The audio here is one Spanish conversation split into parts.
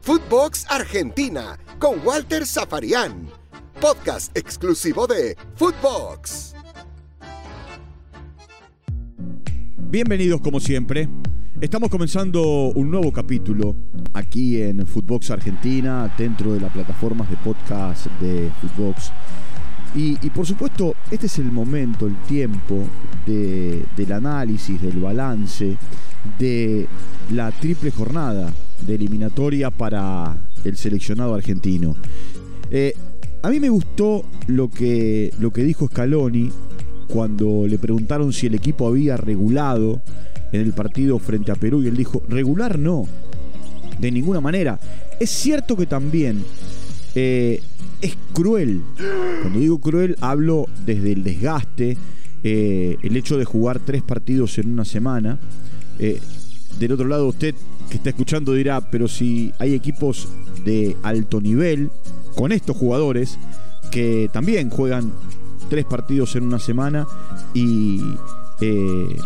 Footbox Argentina con Walter Zafarian. Podcast exclusivo de Footbox. Bienvenidos como siempre. Estamos comenzando un nuevo capítulo aquí en Footbox Argentina, dentro de las plataformas de podcast de Footbox. Y, y por supuesto, este es el momento, el tiempo de- del análisis, del balance, de la triple jornada de eliminatoria para el seleccionado argentino. Eh, a mí me gustó lo que, lo que dijo Scaloni cuando le preguntaron si el equipo había regulado en el partido frente a Perú y él dijo, regular no, de ninguna manera. Es cierto que también eh, es cruel. Cuando digo cruel hablo desde el desgaste, eh, el hecho de jugar tres partidos en una semana. Eh, del otro lado usted que está escuchando dirá, pero si hay equipos de alto nivel con estos jugadores que también juegan tres partidos en una semana y eh,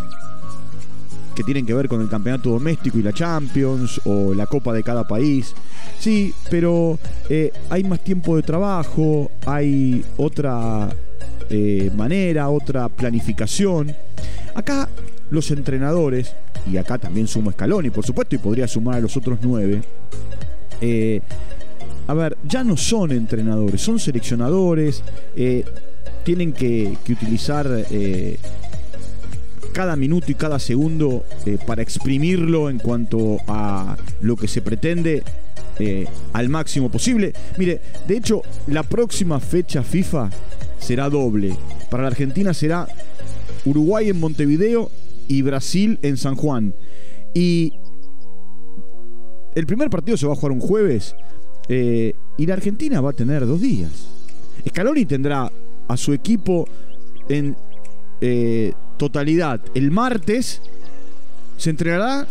que tienen que ver con el campeonato doméstico y la Champions o la Copa de cada país. Sí, pero eh, hay más tiempo de trabajo, hay otra manera, otra planificación. Acá los entrenadores, y acá también sumo Scaloni, por supuesto, y podría sumar a los otros nueve, eh, a ver, ya no son entrenadores, son seleccionadores, eh, tienen que, utilizar eh, cada minuto y cada segundo para exprimirlo en cuanto a lo que se pretende al máximo posible. Mire, de hecho, la próxima fecha FIFA será doble. Para la Argentina será Uruguay en Montevideo y Brasil en San Juan. Y el primer partido se va a jugar un jueves eh, y la Argentina va a tener dos días. Scaloni tendrá a su equipo en eh, totalidad el martes, se entrenará,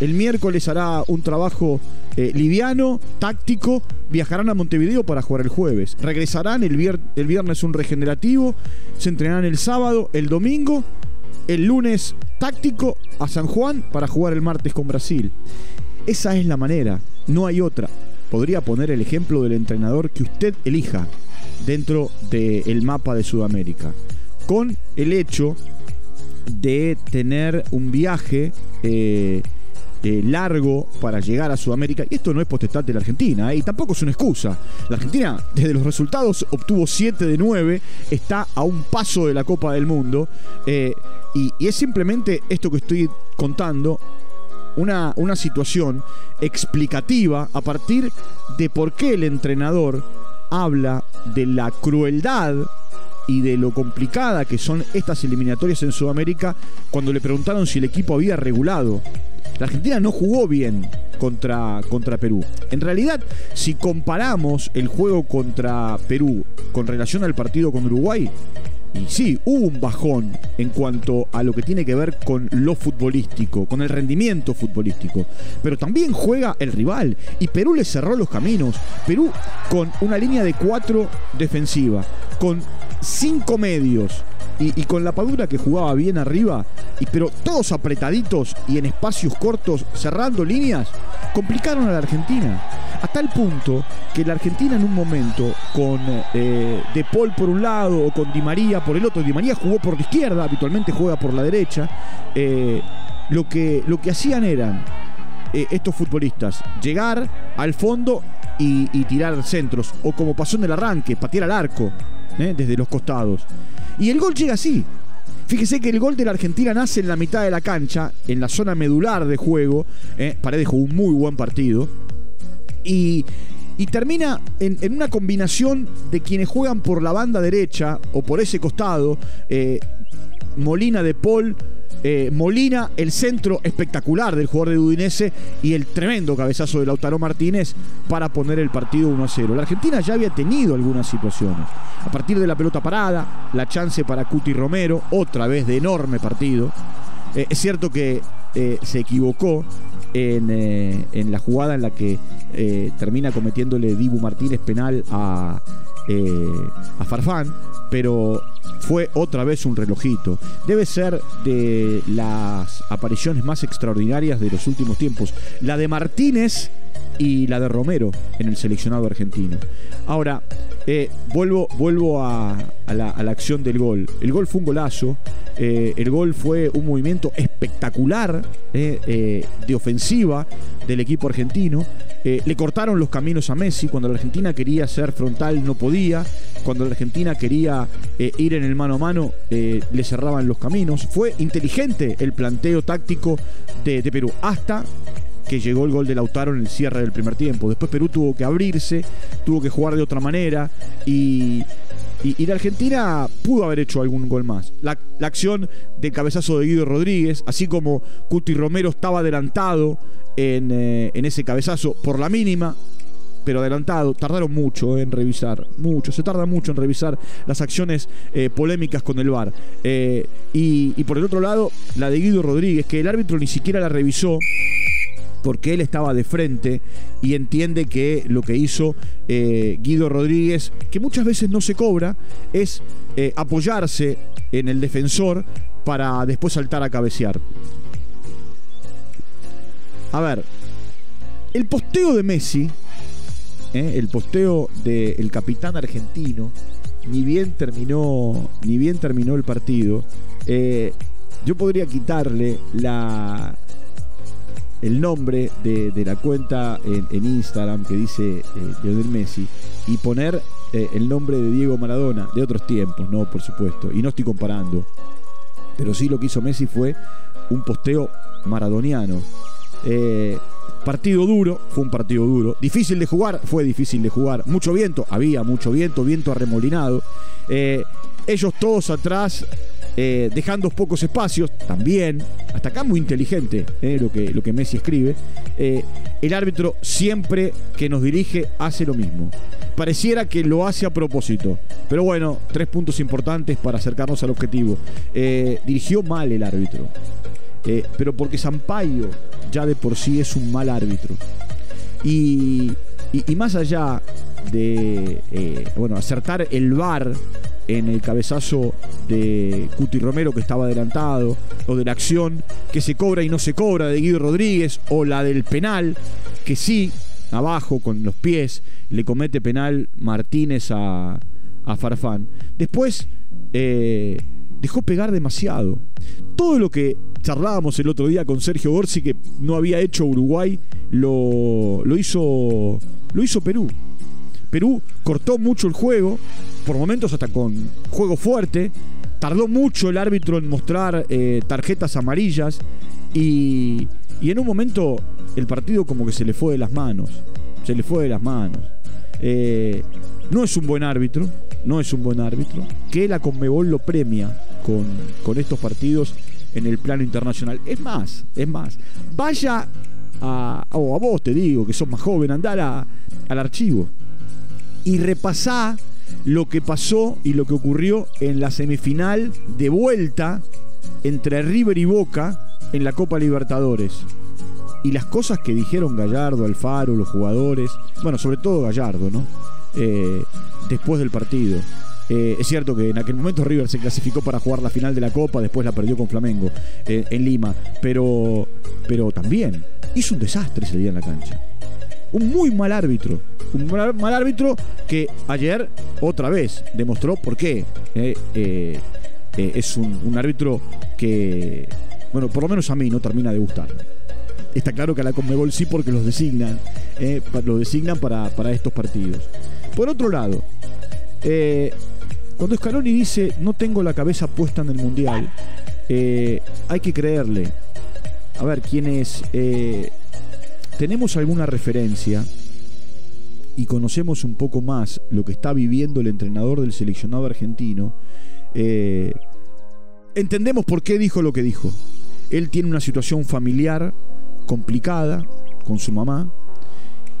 el miércoles hará un trabajo eh, liviano, táctico, viajarán a Montevideo para jugar el jueves, regresarán el, vier- el viernes un regenerativo, se entrenarán el sábado, el domingo, el lunes táctico a San Juan para jugar el martes con Brasil. Esa es la manera, no hay otra. Podría poner el ejemplo del entrenador que usted elija dentro del mapa de Sudamérica. Con el hecho de tener un viaje eh, eh, largo para llegar a Sudamérica. Y esto no es potestad de la Argentina, ¿eh? y tampoco es una excusa. La Argentina, desde los resultados, obtuvo 7 de 9, está a un paso de la Copa del Mundo. eh, y, y es simplemente esto que estoy contando, una, una situación explicativa a partir de por qué el entrenador habla de la crueldad y de lo complicada que son estas eliminatorias en Sudamérica cuando le preguntaron si el equipo había regulado. La Argentina no jugó bien contra, contra Perú. En realidad, si comparamos el juego contra Perú con relación al partido con Uruguay, y sí, hubo un bajón en cuanto a lo que tiene que ver con lo futbolístico, con el rendimiento futbolístico. Pero también juega el rival. Y Perú le cerró los caminos. Perú con una línea de cuatro defensiva, con cinco medios y, con la Padura que jugaba bien arriba, y, pero todos apretaditos y en espacios cortos, cerrando líneas, complicaron a la Argentina. A tal punto que la Argentina en un momento, con eh, De Paul por un lado o con Di María por el otro, Di María jugó por la izquierda, habitualmente juega por la derecha, eh, lo, que, lo que hacían eran eh, estos futbolistas llegar al fondo y, y tirar centros, o como pasó en el arranque, patear al arco eh, desde los costados. Y el gol llega así. Fíjese que el gol de la Argentina nace en la mitad de la cancha, en la zona medular de juego. eh, Paredes jugó un muy buen partido. Y, y termina en, una combinación de quienes juegan por la banda derecha o por ese costado. eh, Molina de Paul. Eh, Molina, el centro espectacular del jugador de Udinese y el tremendo cabezazo de Lautaro Martínez para poner el partido 1 a 0. La Argentina ya había tenido algunas situaciones. A partir de la pelota parada, la chance para Cuti Romero, otra vez de enorme partido. Eh, es cierto que eh, se equivocó en, en, la jugada en la que termina cometiéndole Dibu Martínez penal a, a Farfán, pero fue otra vez un relojito. Debe ser de las apariciones más extraordinarias de los últimos tiempos. La de Martínez y la de Romero en el seleccionado argentino. Ahora, eh, vuelvo, vuelvo a, la, acción del gol. El gol fue un golazo. Eh, el gol fue un movimiento espectacular eh, de ofensiva del equipo argentino. le cortaron los caminos a Messi. Cuando la Argentina quería ser frontal no podía. Cuando la Argentina quería ir en el mano a mano le cerraban los caminos. Fue inteligente el planteo táctico de, de Perú. Hasta que llegó el gol de Lautaro en el cierre del primer tiempo. Después Perú tuvo que abrirse, tuvo que jugar de otra manera y, y, la Argentina pudo haber hecho algún gol más. La, acción del cabezazo de Guido Rodríguez, así como Cuti Romero estaba adelantado en, eh, ese cabezazo por la mínima, pero adelantado. Tardaron mucho en revisar, mucho. Se tarda mucho en revisar las acciones eh, polémicas con el VAR. Eh, y, por el otro lado, la de Guido Rodríguez, que el árbitro ni siquiera la revisó porque él estaba de frente y entiende que lo que hizo eh, Guido Rodríguez, que muchas veces no se cobra, es eh, apoyarse en el defensor para después saltar a cabecear. A ver, el posteo de Messi, eh, el posteo del capitán argentino, ni bien terminó, ni bien terminó el partido, yo podría quitarle la, el nombre de, la cuenta en, Instagram que dice eh, Lionel Messi y poner eh, el nombre de Diego Maradona de otros tiempos, no, por supuesto. Y no estoy comparando. Pero sí lo que hizo Messi fue un posteo maradoniano. Eh, partido duro, fue un partido duro. Difícil de jugar, fue difícil de jugar. Mucho viento, había mucho viento, viento arremolinado. ellos todos atrás eh, dejando pocos espacios, también, hasta acá muy inteligente eh, lo, que, lo que Messi escribe, eh, el árbitro siempre que nos dirige hace lo mismo. Pareciera que lo hace a propósito, pero bueno, tres puntos importantes para acercarnos al objetivo. dirigió mal el árbitro, pero porque Sampaio ya de por sí es un mal árbitro. Y, y, y más allá de bueno, acertar el VAR en el cabezazo de Cuti Romero que estaba adelantado, o de la acción que se cobra y no se cobra de Guido Rodríguez, o la del penal que sí, abajo con los pies, le comete penal Martínez a, a Farfán. Después eh, dejó pegar demasiado. Todo lo que charlábamos el otro día con Sergio Gorsi que no había hecho Uruguay, lo, lo, hizo, lo hizo Perú. Perú cortó mucho el juego, por momentos hasta con juego fuerte. Tardó mucho el árbitro en mostrar eh, tarjetas amarillas y, en un momento el partido como que se le fue de las manos. Se le fue de las manos. Eh, no es un buen árbitro, no es un buen árbitro. Que la Conmebol lo premia con, estos partidos en el plano internacional. Es más, es más. Vaya a, a vos te digo, que sos más joven, andar al archivo y repasá lo que pasó y lo que ocurrió en la semifinal de vuelta entre River y Boca en la Copa Libertadores. Y las cosas que dijeron Gallardo, Alfaro, los jugadores, bueno, sobre todo Gallardo, ¿no? Eh, después del partido. Eh, es cierto que en aquel momento River se clasificó para jugar la final de la Copa, después la perdió con Flamengo eh, en Lima, pero, pero también hizo un desastre ese día en la cancha un muy mal árbitro. Un mal, árbitro que ayer otra vez demostró por qué. Eh, eh, eh, es un, árbitro que, bueno, por lo menos a mí no termina de gustar. Está claro que a la Conmebol sí porque los designan, los designan para, para, estos partidos. Por otro lado, cuando Scaloni dice no tengo la cabeza puesta en el Mundial, hay que creerle. A ver, quienes tenemos alguna referencia y conocemos un poco más lo que está viviendo el entrenador del seleccionado argentino, eh, entendemos por qué dijo lo que dijo. Él tiene una situación familiar complicada con su mamá.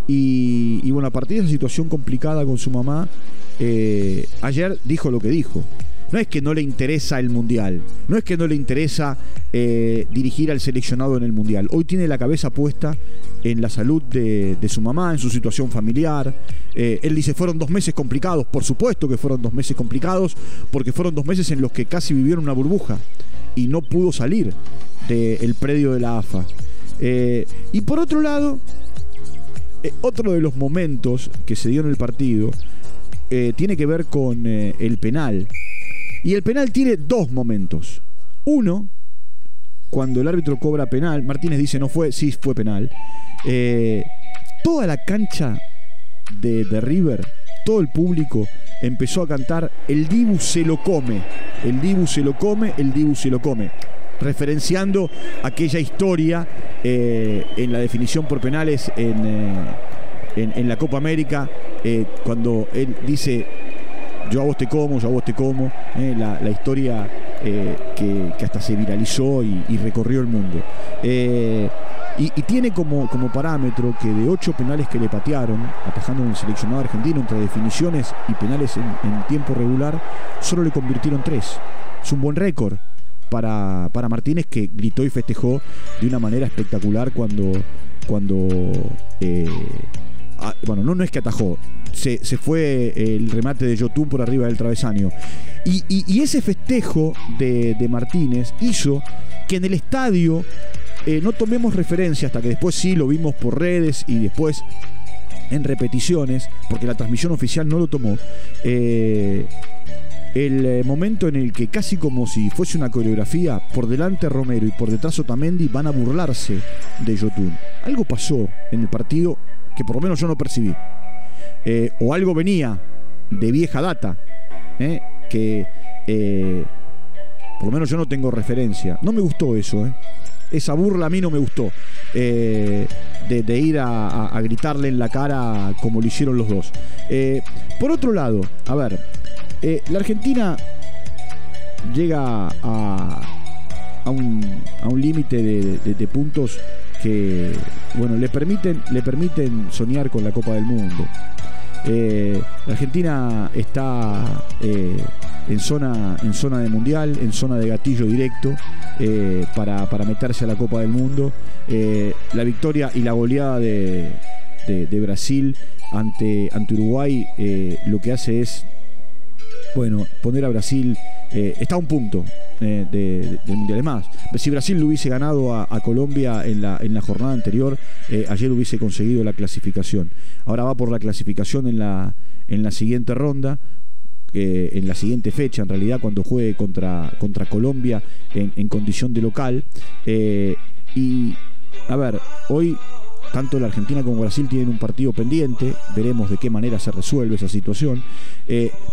Y, bueno, a partir de esa situación complicada con su mamá, eh, ayer dijo lo que dijo. No es que no le interesa el Mundial, no es que no le interesa eh, dirigir al seleccionado en el Mundial. Hoy tiene la cabeza puesta en la salud de, su mamá, en su situación familiar. Eh, él dice, fueron dos meses complicados, por supuesto que fueron dos meses complicados, porque fueron dos meses en los que casi vivieron una burbuja y no pudo salir del predio de la AFA. Eh, y por otro lado, otro de los momentos que se dio en el partido tiene que ver con el penal y el penal tiene dos momentos. Uno, cuando el árbitro cobra penal, Martínez dice no fue, sí fue penal. Eh, toda la cancha de, River, todo el público empezó a cantar El Dibu se lo come, el Dibu se lo come, el Dibu se lo come referenciando aquella historia eh, en la definición por penales en, eh, la Copa América, cuando él dice yo a vos te como, yo a vos te como, eh, la, historia eh, que, hasta se viralizó y, recorrió el mundo. Eh, y, tiene como, como parámetro que de ocho penales que le patearon, atajando el seleccionado argentino entre definiciones y penales en, tiempo regular, solo le convirtieron tres. Es un buen récord para, para Martínez que gritó y festejó de una manera espectacular cuando, cuando bueno, no, es que atajó, se, fue el remate de Yotun por arriba del travesaño. Y, ese festejo de, Martínez hizo que en el estadio eh, no tomemos referencia hasta que después sí lo vimos por redes y después en repeticiones, porque la transmisión oficial no lo tomó. Eh, el eh, momento en el que casi como si fuese una coreografía, por delante Romero y por detrás Otamendi van a burlarse de Yotun. Algo pasó en el partido que por lo menos yo no percibí. Eh, o algo venía de vieja data, eh, que eh, por lo menos yo no tengo referencia. No me gustó eso, esa burla a mí no me gustó. De, ir a, gritarle en la cara como lo hicieron los dos. por otro lado, a ver, la Argentina llega a, a un, a un límite de puntos que bueno, le permiten, le permiten soñar con la Copa del Mundo. Eh, Argentina está eh, en, zona, en zona de mundial, en zona de gatillo directo eh, para, meterse a la Copa del Mundo. la victoria y la goleada de, de, Brasil ante, ante Uruguay lo que hace es bueno, poner a Brasil está a un punto, eh, de, del Mundial. Es más, si Brasil lo hubiese ganado a, Colombia en la, en la jornada anterior, eh, ayer hubiese conseguido la clasificación. Ahora va por la clasificación en la, en la siguiente ronda. Eh, en la siguiente fecha, en realidad, cuando juegue contra, contra Colombia en, condición de local. y, a ver, hoy tanto la Argentina como Brasil tienen un partido pendiente, veremos de qué manera se resuelve esa situación,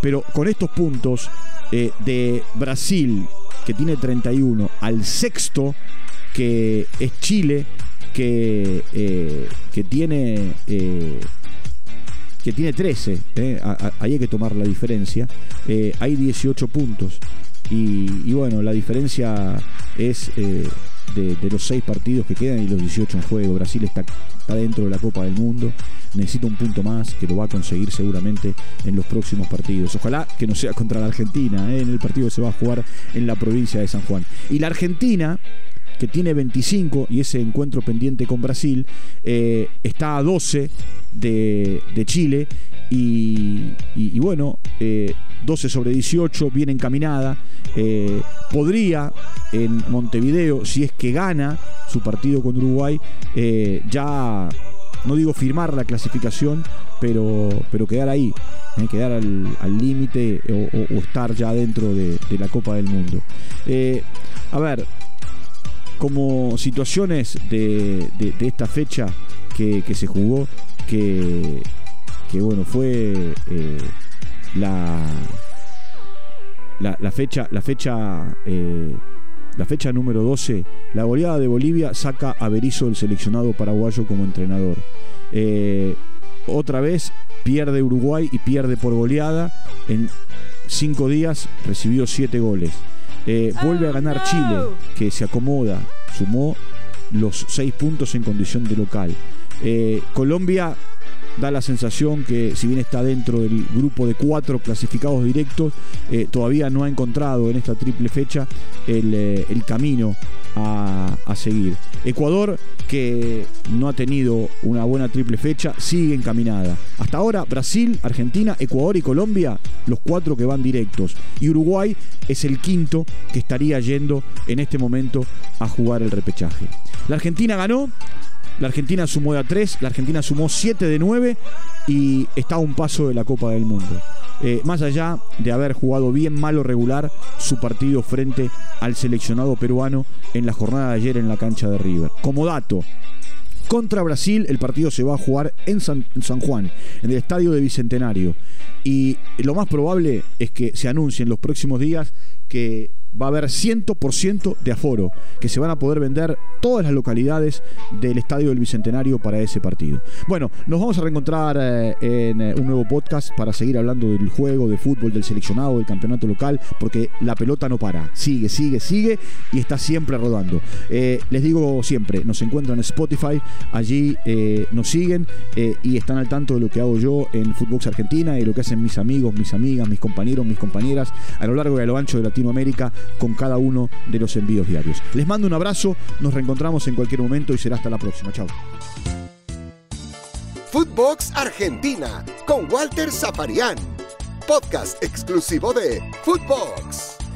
pero con estos puntos de Brasil que tiene 31, al sexto, que es Chile, que, eh, que tiene... Eh, que tiene 13, eh, ahí hay que tomar la diferencia, hay 18 puntos. Y, bueno, la diferencia es de, los 6 partidos que quedan y los 18 en juego. Brasil está, dentro de la Copa del Mundo, necesita un punto más que lo va a conseguir seguramente en los próximos partidos. Ojalá que no sea contra la Argentina, ¿eh? en el partido que se va a jugar en la provincia de San Juan. Y la Argentina, que tiene 25 y ese encuentro pendiente con Brasil, eh, está a 12 de, Chile y, bueno, 12 eh, sobre 18, bien encaminada. podría en Montevideo, si es que gana su partido con Uruguay, ya no digo firmar la clasificación, pero, pero quedar ahí, ¿eh? quedar al límite o, estar ya dentro de, la Copa del Mundo. Eh, a ver, como situaciones de, esta fecha que, se jugó, que, que bueno, fue eh, la, la, fecha, la fecha la fecha número 12, la goleada de Bolivia saca a Berizzo del seleccionado paraguayo como entrenador. Eh, otra vez pierde Uruguay y pierde por goleada. En cinco días recibió siete goles. Eh, vuelve a ganar oh, Chile, que se acomoda, sumó los seis puntos en condición de local. Eh, Colombia da la sensación que si bien está dentro del grupo de cuatro clasificados directos, eh, todavía no ha encontrado en esta triple fecha el, eh, camino a, a, seguir. Ecuador, que no ha tenido una buena triple fecha, sigue encaminada. Hasta ahora Brasil, Argentina, Ecuador y Colombia, los cuatro que van directos. Y Uruguay es el quinto que estaría yendo en este momento a jugar el repechaje. La Argentina ganó, la Argentina sumó de a 3, la Argentina sumó 7 de 9 y está a un paso de la Copa del Mundo. Eh, más allá de haber jugado bien malo regular su partido frente al seleccionado peruano en la jornada de ayer en la cancha de River. Como dato, contra Brasil el partido se va a jugar en San, Juan, en el estadio de Bicentenario. Y lo más probable es que se anuncie en los próximos días que va a haber 100% de aforo, que se van a poder vender todas las localidades del Estadio del Bicentenario para ese partido. Bueno, nos vamos a reencontrar eh, en eh, un nuevo podcast para seguir hablando del juego, de fútbol, del seleccionado, del campeonato local, porque la pelota no para, sigue, sigue, sigue y está siempre rodando. Eh, les digo siempre, nos encuentran en Spotify, allí nos siguen y están al tanto de lo que hago yo en Footbox Argentina y lo que hacen mis amigos, mis amigas, mis compañeros, mis compañeras a lo largo y a lo ancho de Latinoamérica con cada uno de los envíos diarios. Les mando un abrazo, nos reencontramos en cualquier momento y será hasta la próxima. Chao. Footbox Argentina con Walter Zaparián, podcast exclusivo de Footbox.